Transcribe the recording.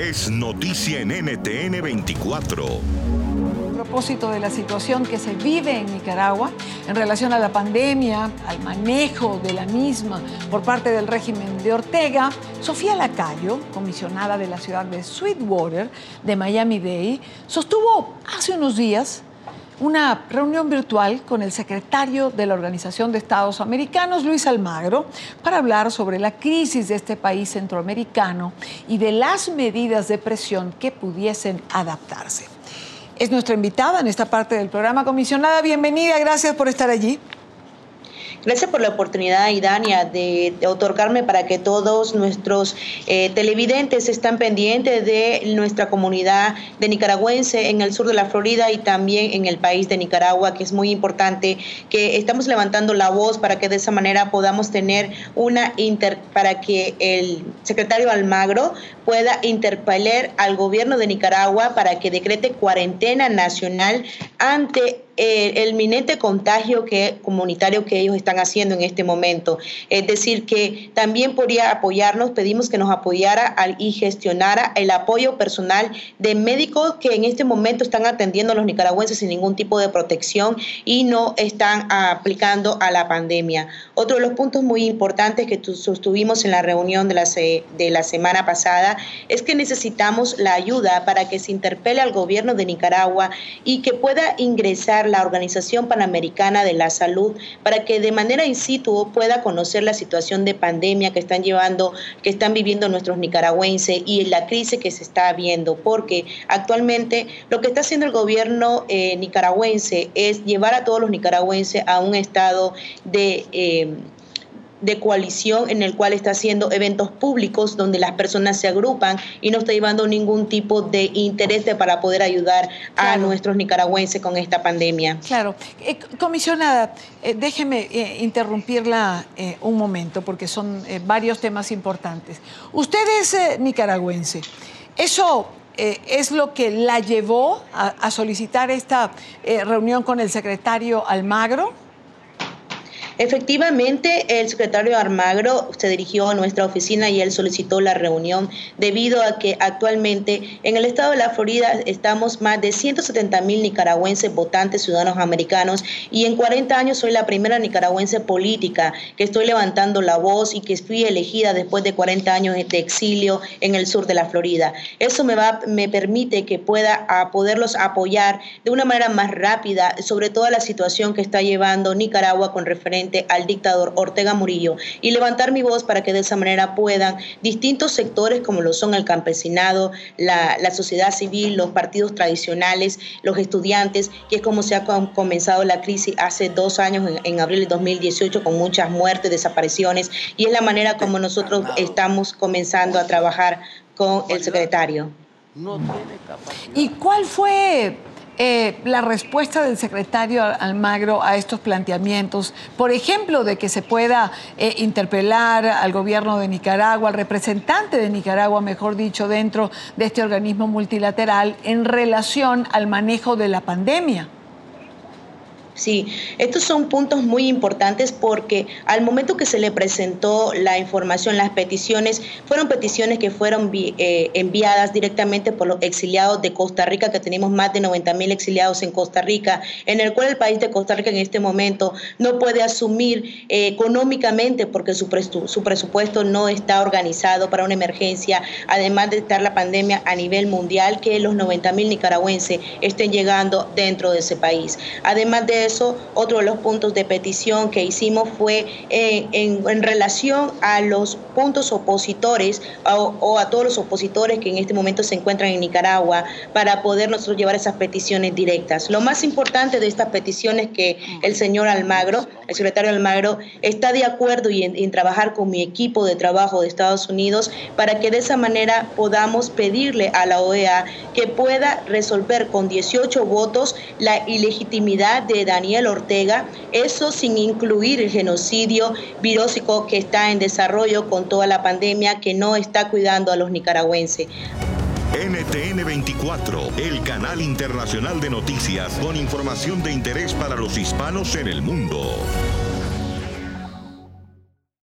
es noticia en NTN 24. A propósito de la situación que se vive en Nicaragua en relación a la pandemia, al manejo de la misma por parte del régimen de Ortega, Sofía Lacayo, comisionada de la ciudad de Sweetwater, de Miami-Dade, sostuvo hace unos días una reunión virtual con el secretario de la Organización de Estados Americanos, Luis Almagro, para hablar sobre la crisis de este país centroamericano y de las medidas de presión que pudiesen adaptarse. Es nuestra invitada en esta parte del programa, comisionada. Bienvenida, gracias por estar allí. Gracias por la oportunidad, Idania, de, otorgarme para que todos nuestros eh, televidentes estén pendientes de nuestra comunidad de nicaragüense en el sur de la Florida y también en el país de Nicaragua, que es muy importante que estamos levantando la voz para que de esa manera podamos tener una inter para que el secretario Almagro pueda interpelar al gobierno de Nicaragua para que decrete cuarentena nacional ante el inminente contagio que, comunitario que ellos están haciendo en este momento. Es decir, que también podría apoyarnos, pedimos que nos apoyara y gestionara el apoyo personal de médicos que en este momento están atendiendo a los nicaragüenses sin ningún tipo de protección y no están aplicando a la pandemia. Otro de los puntos muy importantes que sostuvimos en la reunión de la, de la semana pasada es que necesitamos la ayuda para que se interpele al gobierno de Nicaragua y que pueda ingresar la Organización Panamericana de la Salud para que de manera in situ pueda conocer la situación de pandemia que están llevando, que están viviendo nuestros nicaragüenses y la crisis que se está viendo, porque actualmente lo que está haciendo el gobierno eh, nicaragüense es llevar a todos los nicaragüenses a un estado de... Eh, de coalición en el cual está haciendo eventos públicos donde las personas se agrupan y no está llevando ningún tipo de interés para poder ayudar a nuestros nicaragüenses con esta pandemia. Claro. Eh, comisionada, eh, déjeme eh, interrumpirla un momento porque son varios temas importantes. Usted es nicaragüense. ¿Eso es lo que la llevó a solicitar esta reunión con el secretario Almagro? Efectivamente, el secretario Armagro se dirigió a nuestra oficina y él solicitó la reunión debido a que actualmente en el estado de la Florida estamos más de 170 mil nicaragüenses votantes ciudadanos americanos y en 40 años soy la primera nicaragüense política que estoy levantando la voz y que fui elegida después de 40 años de exilio en el sur de la Florida. Eso me, va, me permite que pueda a poderlos apoyar de una manera más rápida sobre toda la situación que está llevando Nicaragua con referente al dictador Ortega Murillo y levantar mi voz para que de esa manera puedan distintos sectores como lo son el campesinado, la, sociedad civil, los partidos tradicionales, los estudiantes, que es como se ha comenzado la crisis hace dos años, en, abril de 2018, con muchas muertes, desapariciones, y es la manera como nosotros estamos comenzando a trabajar con el secretario. ¿Y cuál fue eh, la respuesta del secretario Almagro a estos planteamientos, por ejemplo, de que se pueda eh, interpelar al gobierno de Nicaragua, al representante de Nicaragua, mejor dicho, dentro de este organismo multilateral en relación al manejo de la pandemia? Sí, estos son puntos muy importantes porque al momento que se le presentó la información, las peticiones, fueron peticiones que fueron eh, enviadas directamente por los exiliados de Costa Rica, que tenemos más de 90 mil exiliados en Costa Rica, en el cual el país de Costa Rica en este momento no puede asumir eh, económicamente porque su, su presupuesto no está organizado para una emergencia, además de estar la pandemia a nivel mundial, que los 90 mil nicaragüenses estén llegando dentro de ese país. Además de otro de los puntos de petición que hicimos fue eh, en, relación a los puntos opositores o, a todos los opositores que en este momento se encuentran en Nicaragua para poder nosotros llevar esas peticiones directas. Lo más importante de estas peticiones es que el señor Almagro, el secretario Almagro, está de acuerdo y en trabajar con mi equipo de trabajo de Estados Unidos para que de esa manera podamos pedirle a la OEA que pueda resolver con 18 votos la ilegitimidad de Daniel Ortega, eso sin incluir el genocidio virósico que está en desarrollo con toda la pandemia que no está cuidando a los nicaragüenses. NTN 24, el canal internacional de noticias con información de interés para los hispanos en el mundo.